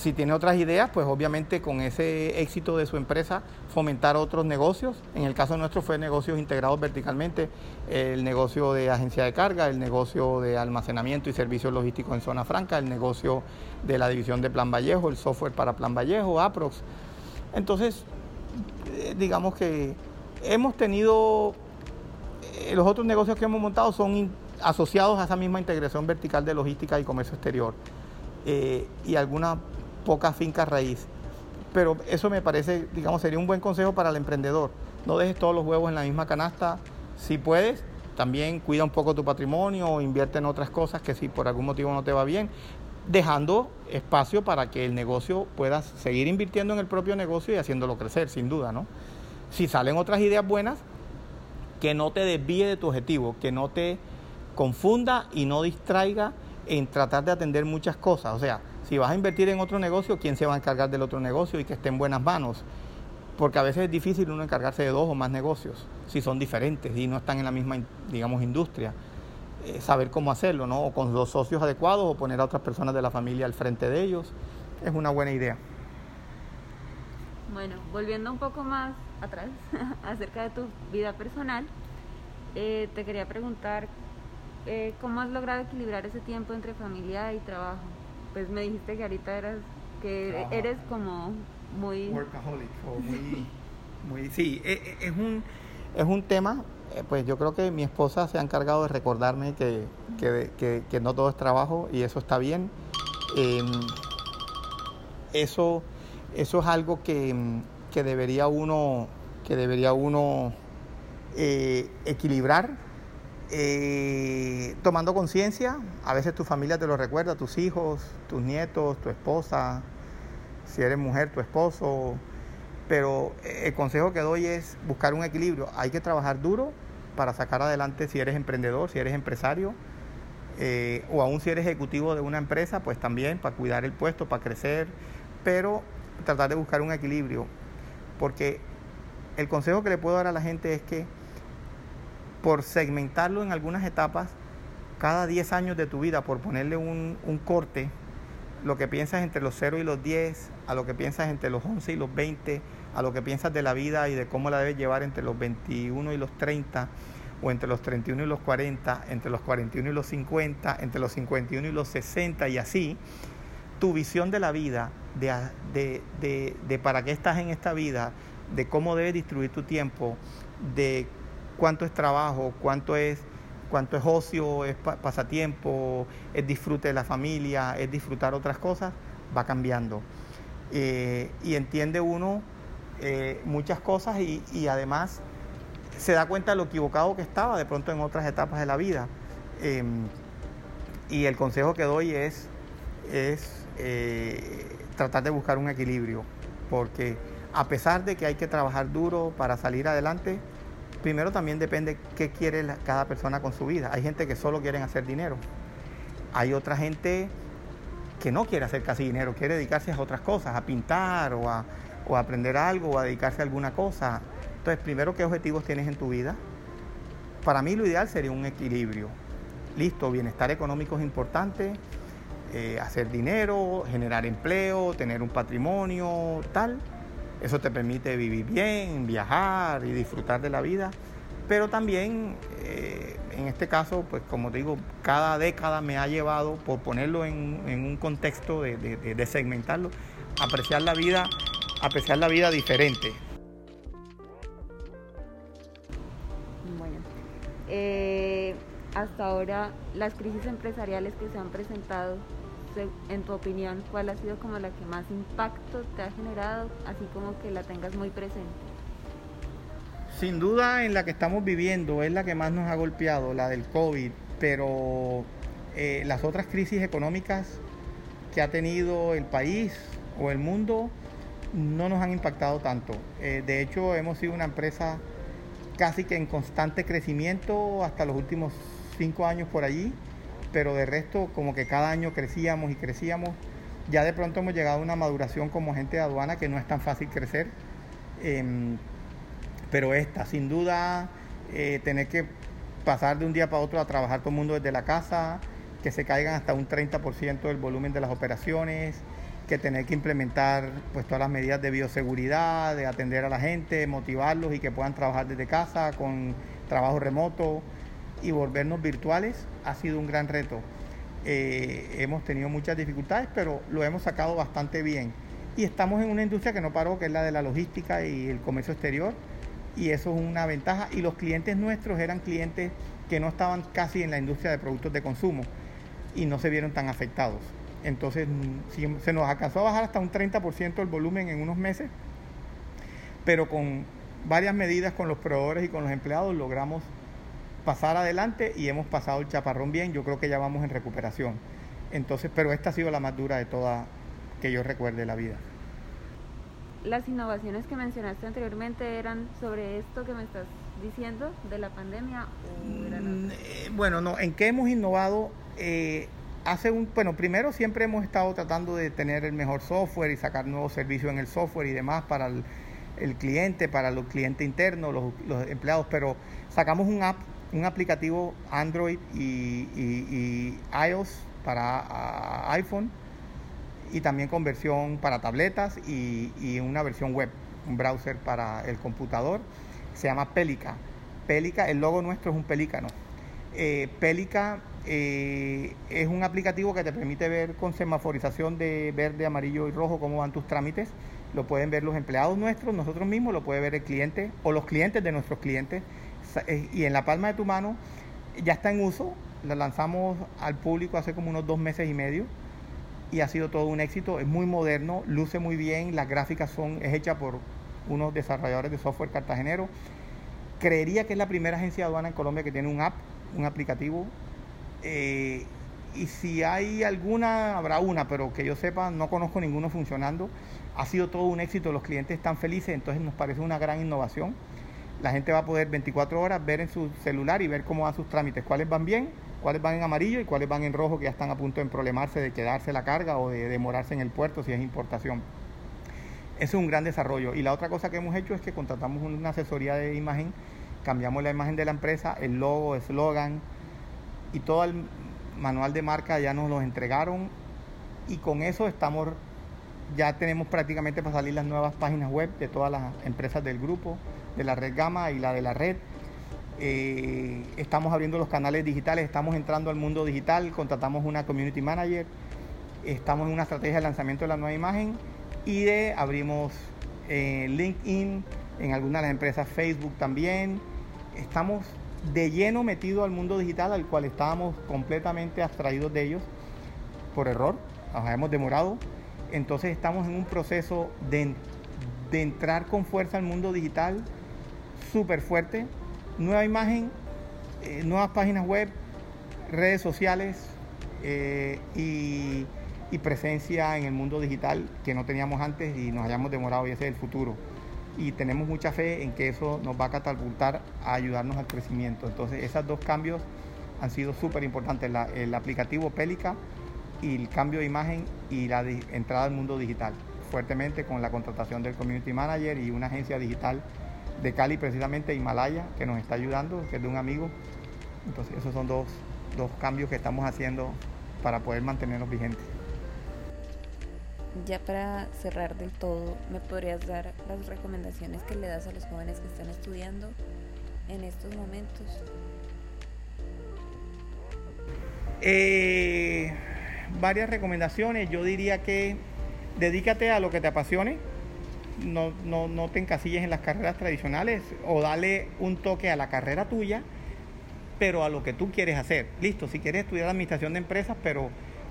si tiene otras ideas, pues obviamente con ese éxito de su empresa fomentar otros negocios. En el caso nuestro fue negocios integrados verticalmente, el negocio de agencia de carga, el negocio de almacenamiento y servicios logísticos en zona franca, el negocio de la división de Plan Vallejo, el software para Plan Vallejo, Aprox. Entonces, eh, digamos que hemos tenido, eh, los otros negocios que hemos montado son asociados a esa misma integración vertical de logística y comercio exterior. Eh, y algunas pocas fincas raíz. Pero eso me parece, digamos, sería un buen consejo para el emprendedor. No dejes todos los huevos en la misma canasta. Si puedes, también cuida un poco tu patrimonio o invierte en otras cosas que si por algún motivo no te va bien, dejando espacio para que el negocio puedas seguir invirtiendo en el propio negocio y haciéndolo crecer, sin duda, ¿no? Si salen otras ideas buenas, que no te desvíe de tu objetivo, que no te confunda y no distraiga en tratar de atender muchas cosas. O sea, si vas a invertir en otro negocio, ¿quién se va a encargar del otro negocio y que esté en buenas manos? Porque a veces es difícil uno encargarse de dos o más negocios, si son diferentes y no están en la misma, digamos, industria. Eh, saber cómo hacerlo, ¿no? O con los socios adecuados o poner a otras personas de la familia al frente de ellos, es una buena idea. Bueno, volviendo un poco más atrás [LAUGHS] acerca de tu vida personal, eh, te quería preguntar eh, cómo has logrado equilibrar ese tiempo entre familia y trabajo pues me dijiste que ahorita eras, que eres como muy... Workaholic, o muy, [LAUGHS] muy... Sí, e, e, es un, es un tema, eh, pues yo creo que mi esposa se ha encargado de recordarme que, que, que, no todo es trabajo y eso está bien. Em, eso, eso es algo que, que debería uno, que debería uno eh, equilibrar eh, tomando conciencia, a veces tu familia te lo recuerda, tus hijos, tus nietos, tu esposa, si eres mujer, tu esposo, pero el consejo que doy es buscar un equilibrio. Hay que trabajar duro para sacar adelante si eres emprendedor, si eres empresario, eh, o aún si eres ejecutivo de una empresa, pues también para cuidar el puesto, para crecer, pero tratar de buscar un equilibrio, porque el consejo que le puedo dar a la gente es que por segmentarlo en algunas etapas, cada 10 años de tu vida, por ponerle un, corte, lo que piensas entre los 0 y los 10, a lo que piensas entre los 11 y los 20, a lo que piensas de la vida y de cómo la debes llevar entre los 21 y los 30, o entre los 31 y los 40, entre los 41 y los 50, entre los 51 y los 60 y así, tu visión de la vida, de, de para qué estás en esta vida, de cómo debes distribuir tu tiempo, de cuánto es trabajo, cuánto es, cuánto es ocio, es pasatiempo, es disfrute de la familia, es disfrutar otras cosas, va cambiando. Eh, y entiende uno eh, muchas cosas y, además se da cuenta de lo equivocado que estaba de pronto en otras etapas de la vida. Em, y el consejo que doy es, es eh, tratar de buscar un equilibrio, porque a pesar de que hay que trabajar duro para salir adelante, primero también depende qué quiere cada persona con su vida. Hay gente que solo quiere hacer dinero. Hay otra gente que no quiere hacer casi dinero, quiere dedicarse a otras cosas, a pintar o a, o aprender algo o a dedicarse a alguna cosa. Entonces, primero, ¿qué objetivos tienes en tu vida? Para mí lo ideal sería un equilibrio. Listo, bienestar económico es importante, eh, hacer dinero, generar empleo, tener un patrimonio, tal. Eso te permite vivir bien, viajar y disfrutar de la vida. Pero también, eh, en este caso, pues como digo, cada década me ha llevado, por ponerlo en, un contexto de, segmentarlo, apreciar la vida, apreciar la vida diferente. Eh, hasta ahora, las crisis empresariales que se han presentado, en tu opinión, ¿cuál ha sido como la que más impacto te ha generado, así como que la tengas muy presente? Sin duda en la que estamos viviendo es la que más nos ha golpeado, la del COVID, pero eh, las otras crisis económicas que ha tenido el país o el mundo no nos han impactado tanto. Eh, de hecho, hemos sido una empresa casi que en constante crecimiento hasta los últimos cinco años por allí, pero de resto como que cada año crecíamos y crecíamos. Ya de pronto hemos llegado a una maduración como gente de aduana que no es tan fácil crecer, em, pero esta, sin duda, eh, tener que pasar de un día para otro a trabajar todo el mundo desde la casa, que se caigan hasta un 30% del volumen de las operaciones, que tener que implementar pues todas las medidas de bioseguridad, de atender a la gente, motivarlos y que puedan trabajar desde casa con trabajo remoto y volvernos virtuales ha sido un gran reto. Eh, hemos tenido muchas dificultades, pero lo hemos sacado bastante bien. Y estamos en una industria que no paró, que es la de la logística y el comercio exterior, y eso es una ventaja. Y los clientes nuestros eran clientes que no estaban casi en la industria de productos de consumo y no se vieron tan afectados. Entonces se nos alcanzó a bajar hasta un 30% el volumen en unos meses, pero con varias medidas con los proveedores y con los empleados logramos pasar adelante y hemos pasado el chaparrón bien. Yo creo que ya vamos en recuperación. Entonces, pero esta ha sido la más dura de toda que yo recuerde la vida. Las innovaciones que mencionaste anteriormente eran sobre esto que me estás diciendo de la pandemia o eran mm, eh, bueno, no, en qué hemos innovado eh, hace un, bueno, primero siempre hemos estado tratando de tener el mejor software y sacar nuevos servicios en el software y demás para el, cliente, para los clientes internos, los, empleados, pero sacamos un app, un aplicativo Android y, iOS para iPhone y también con versión para tabletas y, una versión web, un browser para el computador, se llama Pelica. Pelica, el logo nuestro es un pelícano. Eh, Pelica eh, es un aplicativo que te permite ver con semaforización de verde, amarillo y rojo cómo van tus trámites. Lo pueden ver los empleados nuestros, nosotros mismos, lo puede ver el cliente o los clientes de nuestros clientes. Eh, y en la palma de tu mano ya está en uso. Lo lanzamos al público hace como unos dos meses y medio y ha sido todo un éxito. Es muy moderno, luce muy bien, las gráficas son es hecha por unos desarrolladores de software cartagenero. Creería que es la primera agencia aduana en Colombia que tiene un app, un aplicativo eh, y si hay alguna, habrá una, pero que yo sepa, no conozco ninguno funcionando. Ha sido todo un éxito, los clientes están felices, entonces nos parece una gran innovación. La gente va a poder 24 horas ver en su celular y ver cómo van sus trámites, cuáles van bien, cuáles van en amarillo y cuáles van en rojo, que ya están a punto de problemarse de quedarse la carga o de demorarse en el puerto si es importación. Eso es un gran desarrollo. Y la otra cosa que hemos hecho es que contratamos una asesoría de imagen, cambiamos la imagen de la empresa, el logo, el eslogan, y todo el manual de marca ya nos los entregaron y con eso estamos ya tenemos prácticamente para salir las nuevas páginas web de todas las empresas del grupo, de la red Gama y la de la red. Eh, estamos abriendo los canales digitales, estamos entrando al mundo digital, contratamos una community manager, estamos en una estrategia de lanzamiento de la nueva imagen y de abrimos eh, LinkedIn, en algunas de las empresas Facebook también. Estamos de lleno metido al mundo digital al cual estábamos completamente abstraídos de ellos por error, nos habíamos demorado. Entonces estamos en un proceso de, entrar con fuerza al mundo digital súper fuerte. Nueva imagen, eh, nuevas páginas web, redes sociales eh, y, presencia en el mundo digital que no teníamos antes y nos hayamos demorado y ese es el futuro. y tenemos mucha fe en que eso nos va a catapultar a ayudarnos al crecimiento. Entonces, esos dos cambios han sido súper importantes, el aplicativo Pélica y el cambio de imagen y la entrada al mundo digital, fuertemente con la contratación del Community Manager y una agencia digital de Cali, precisamente Himalaya, que nos está ayudando, que es de un amigo. Entonces, esos son dos, dos cambios que estamos haciendo para poder mantenernos vigentes. Ya para cerrar del todo, ¿me podrías dar las recomendaciones que le das a los jóvenes que están estudiando en estos momentos? Eh, varias recomendaciones. Yo diría que dedícate a lo que te apasione. No, no, no te encasilles en las carreras tradicionales o dale un toque a la carrera tuya, pero a lo que tú quieres hacer. Listo, si quieres estudiar administración de empresas, pero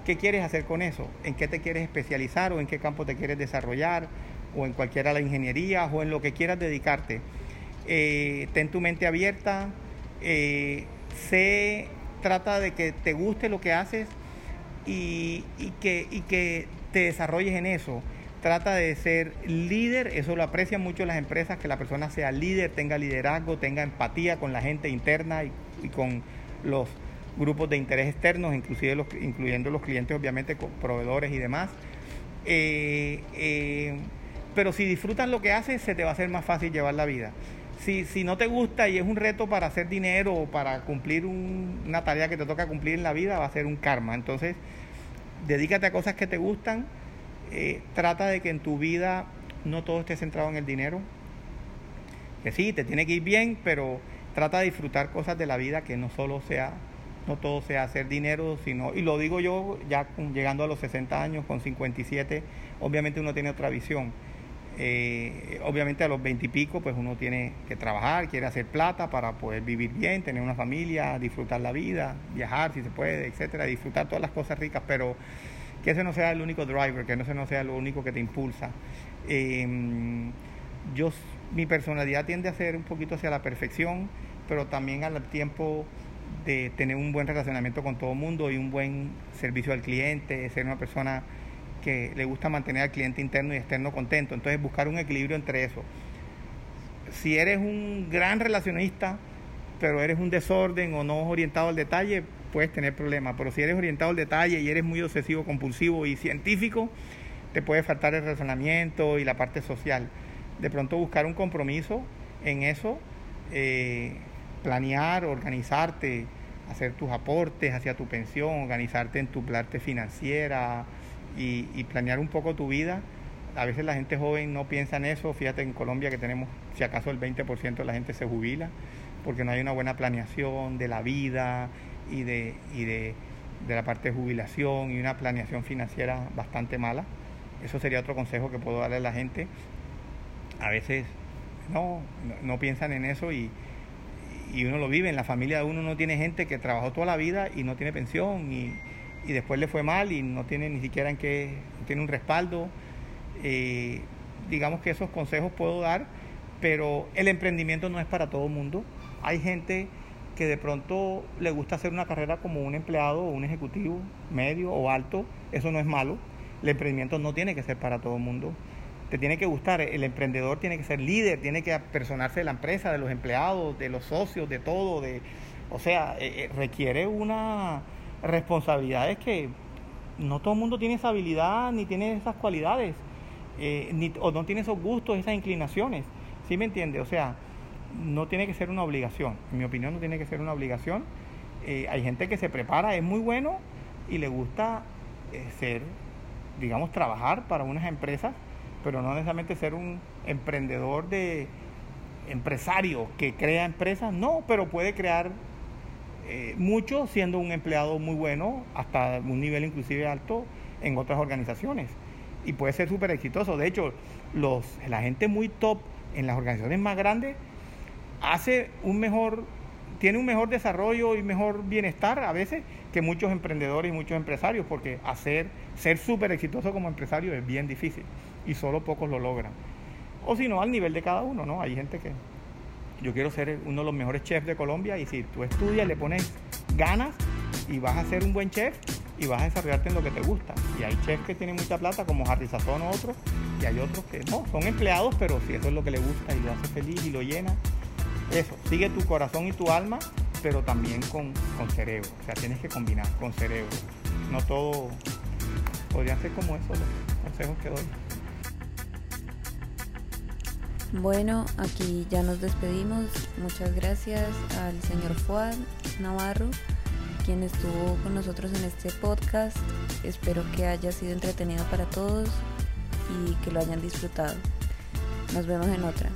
¿Qué quieres hacer con eso? ¿En qué te quieres especializar o en qué campo te quieres desarrollar? O en cualquiera de la ingeniería o en lo que quieras dedicarte. Eh, ten tu mente abierta, eh, sé, trata de que te guste lo que haces y, que, y que te desarrolles en eso. Trata de ser líder, eso lo aprecian mucho las empresas, que la persona sea líder, tenga liderazgo, tenga empatía con la gente interna y, con los grupos de interés externos, inclusive los, incluyendo los clientes, obviamente, proveedores y demás. Eh, eh, pero si disfrutas lo que haces, se te va a hacer más fácil llevar la vida. Si, si no te gusta y es un reto para hacer dinero o para cumplir una tarea que te toca cumplir en la vida, va a ser un karma. Entonces, dedícate a cosas que te gustan. Eh, trata de que en tu vida no todo esté centrado en el dinero. Que sí, te tiene que ir bien, pero trata de disfrutar cosas de la vida que no solo sea no todo sea hacer dinero, sino, y lo digo yo ya llegando a los 60 años, con 57, obviamente uno tiene otra visión. Eh, obviamente a los 20 y pico, pues uno tiene que trabajar, quiere hacer plata para poder vivir bien, tener una familia, disfrutar la vida, viajar si se puede, etcétera, disfrutar todas las cosas ricas, pero que ese no sea el único driver, que ese no sea lo único que te impulsa. Em, yo, mi personalidad tiende a ser un poquito hacia la perfección, pero también al tiempo de tener un buen relacionamiento con todo el mundo y un buen servicio al cliente, ser una persona que le gusta mantener al cliente interno y externo contento. Entonces buscar un equilibrio entre eso. Si eres un gran relacionista, pero eres un desorden o no orientado al detalle, puedes tener problemas. Pero si eres orientado al detalle y eres muy obsesivo, compulsivo y científico, te puede faltar el razonamiento y la parte social. De pronto buscar un compromiso en eso eh, planear, organizarte, hacer tus aportes hacia tu pensión, organizarte en tu parte financiera y, planear un poco tu vida. A veces la gente joven no piensa en eso. Fíjate en Colombia que tenemos, si acaso el 20% de la gente se jubila, porque no hay una buena planeación de la vida y de, y de, de la parte de jubilación y una planeación financiera bastante mala. Eso sería otro consejo que puedo darle a la gente. A veces no, no piensan en eso y, y uno lo vive, en la familia de uno no tiene gente que trabajó toda la vida y no tiene pensión y, después le fue mal y no tiene ni siquiera en qué, tiene un respaldo. Eh, digamos que esos consejos puedo dar, pero el emprendimiento no es para todo el mundo. Hay gente que de pronto le gusta hacer una carrera como un empleado o un ejecutivo medio o alto, eso no es malo. El emprendimiento no tiene que ser para todo el mundo te tiene que gustar. El emprendedor tiene que ser líder, tiene que personarse de la empresa, de los empleados, de los socios, de todo. De, o sea, eh, eh, requiere una responsabilidades que no todo el mundo tiene esa habilidad ni tiene esas cualidades, eh, ni, o no tiene esos gustos, esas inclinaciones. ¿Sí me entiende? O sea, no tiene que ser una obligación. En mi opinión, no tiene que ser una obligación. hay gente que se prepara, es muy bueno y le gusta ser, digamos, trabajar para unas empresas pero no necesariamente ser un emprendedor de empresario que crea empresas, no, pero puede crear eh, mucho siendo un empleado muy bueno, hasta un nivel inclusive alto en otras organizaciones. Y puede ser súper exitoso. De hecho, los, la gente muy top en las organizaciones más grandes hace un mejor, tiene un mejor desarrollo y mejor bienestar a veces que muchos emprendedores y muchos empresarios, porque hacer, ser súper exitoso como empresario es bien difícil y solo pocos lo logran. O si no, al nivel de cada uno, ¿no? Hay gente que yo quiero ser uno de los mejores chefs de Colombia y si tú estudias, le pones ganas y vas a ser un buen chef, y vas a desarrollarte en lo que te gusta. Y hay chefs que tienen mucha plata, como Harry Sazón o otros, y hay otros que no, son empleados, pero si eso es lo que le gusta y lo hace feliz y lo llena, eso, sigue tu corazón y tu alma, pero también con, con cerebro. O sea, tienes que combinar con cerebro. No todo podría ser como eso los consejos que doy. Bueno, aquí ya nos despedimos. Muchas gracias al señor Fuad Navarro, quien estuvo con nosotros en este podcast. Espero que haya sido entretenido para todos y que lo hayan disfrutado. Nos vemos en otra.